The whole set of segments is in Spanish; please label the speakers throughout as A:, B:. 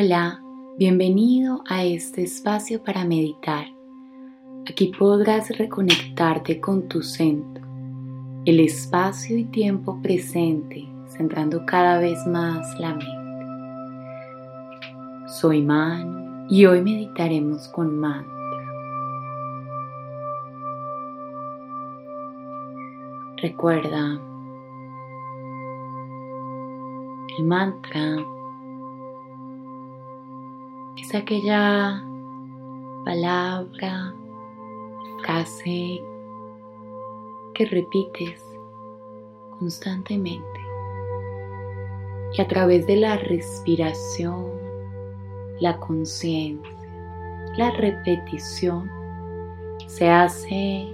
A: Hola, bienvenido a este espacio para meditar. Aquí podrás reconectarte con tu centro, el espacio y tiempo presente, centrando cada vez más la mente. Soy Manu y hoy meditaremos con mantra. Recuerda, el mantra es aquella palabra frase que repites constantemente y a través de la respiración, la conciencia, la repetición se hace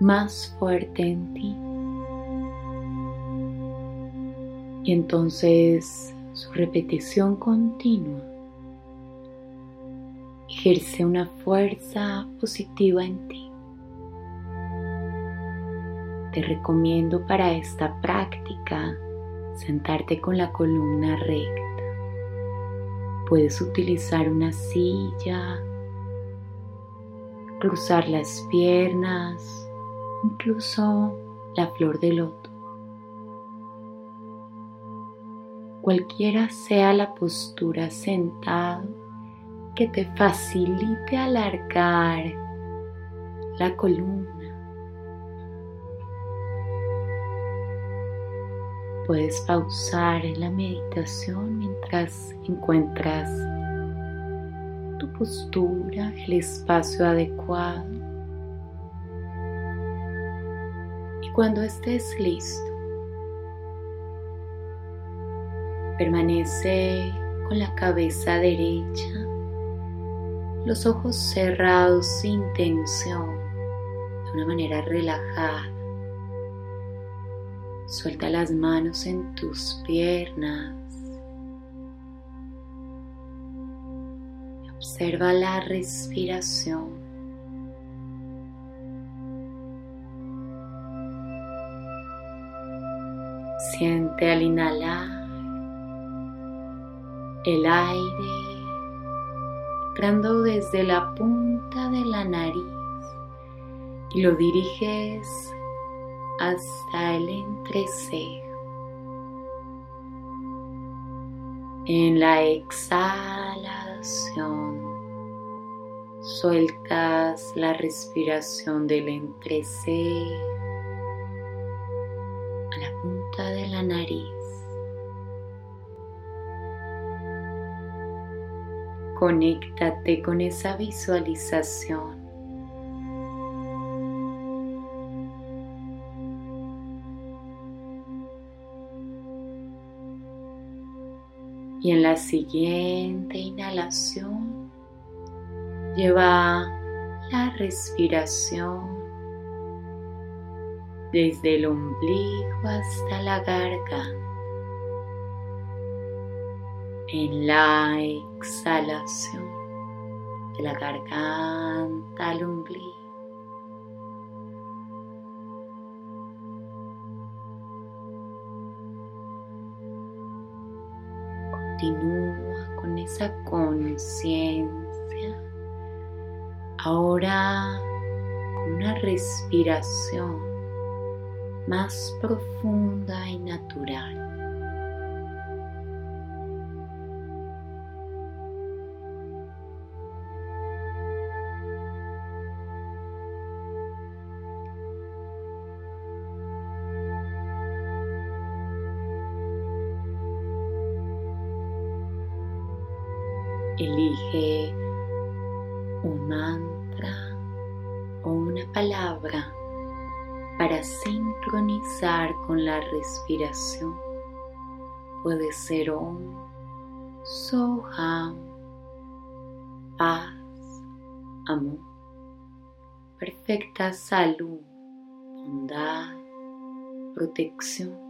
A: más fuerte en ti. Y entonces su repetición continua ejerce una fuerza positiva en ti. Te recomiendo para esta práctica sentarte con la columna recta. Puedes utilizar una silla, cruzar las piernas, incluso la flor de loto. Cualquiera sea la postura sentado, que te facilite alargar la columna. Puedes pausar en la meditación mientras encuentras tu postura, el espacio adecuado. Y cuando estés listo, permanece con la cabeza derecha los ojos cerrados sin tensión, de una manera relajada. Suelta las manos en tus piernas. Observa la respiración. Siente al inhalar el aire entrando desde la punta de la nariz y lo diriges hasta el entrecejo. En la exhalación sueltas la respiración del entrecejo a la punta de la nariz. Conéctate con esa visualización. Y en la siguiente inhalación, lleva la respiración desde el ombligo hasta la garganta en la exhalación de la garganta al ombligo. Continúa con esa conciencia. Ahora con una respiración más profunda y natural. Elige un mantra o una palabra para sincronizar con la respiración. Puede ser Om, Soham, paz, amor, perfecta salud, bondad, protección.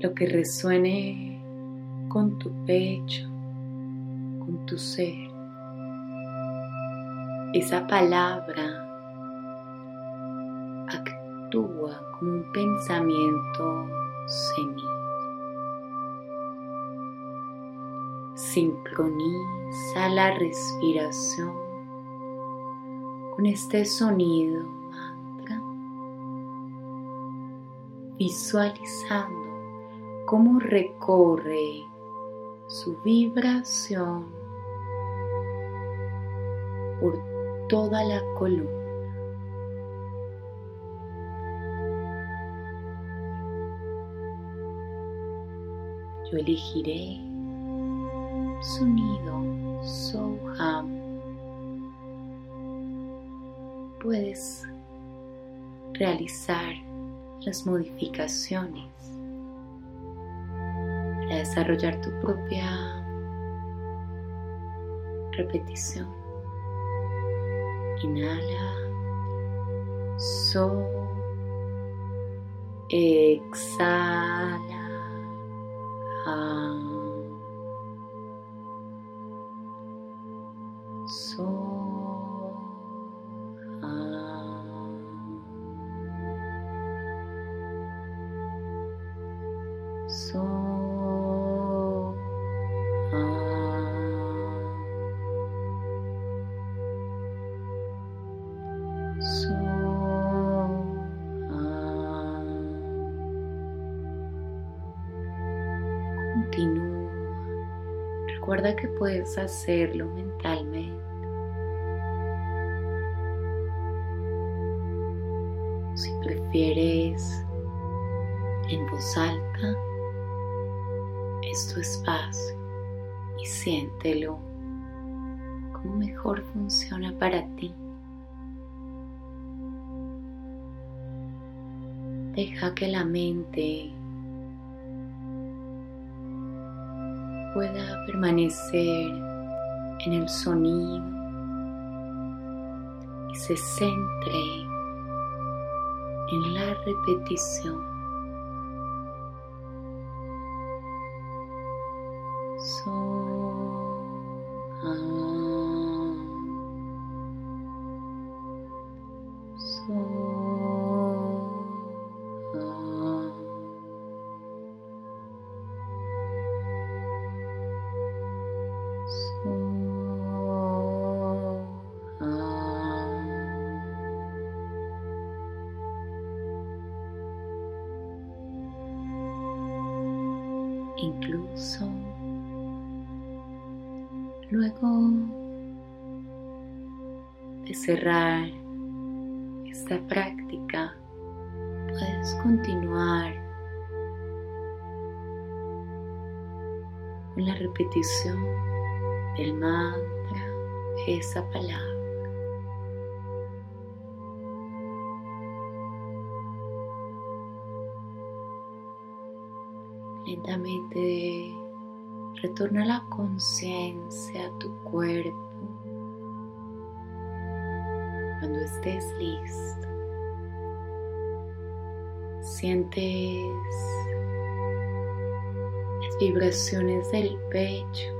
A: Lo que resuene con tu pecho, con tu ser. Esa palabra actúa como un pensamiento semilla. Sincroniza la respiración con este sonido mantra, visualizando cómo recorre su vibración por toda la columna. Yo elegiré sonido Soham. Puedes realizar las modificaciones desarrollar tu propia repetición. Inhala, so, exhala, Continúa. Recuerda que puedes hacerlo mentalmente. Si prefieres en voz alta, es tu espacio y siéntelo como mejor funciona para ti. Deja que la mente pueda permanecer en el sonido y se centre en la repetición. Incluso luego de cerrar esta práctica puedes continuar con la repetición del mantra esa palabra. Lentamente retorna la conciencia a tu cuerpo. Cuando estés listo, sientes las vibraciones del pecho.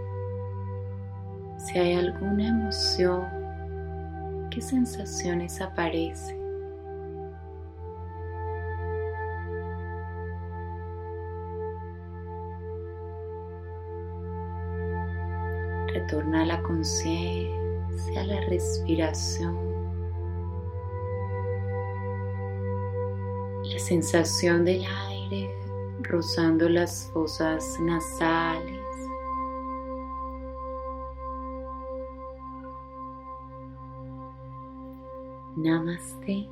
A: Si hay alguna emoción, ¿qué sensaciones aparecen? Retorna la conciencia a la respiración. La sensación del aire rozando las fosas nasales. Namaste.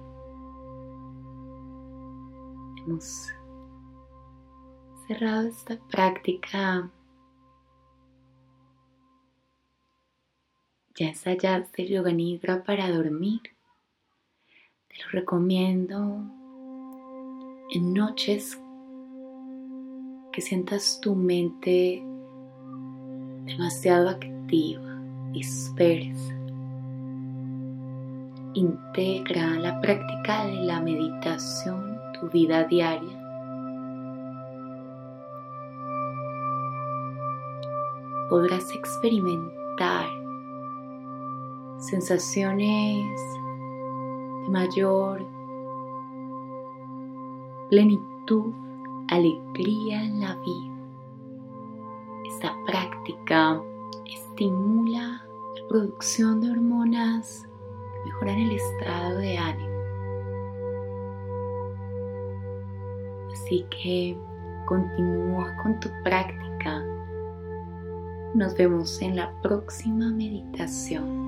A: Hemos cerrado esta práctica ya ensayaste el yoga nidra para dormir. Te lo recomiendo en noches que sientas tu mente demasiado activa, dispersa. Integra la práctica de la meditación tu vida diaria. Podrás experimentar sensaciones de mayor plenitud, alegría en la vida. Esta práctica estimula la producción de hormonas que mejoran el estado de ánimo. Así que continúa con tu práctica. Nos vemos en la próxima meditación.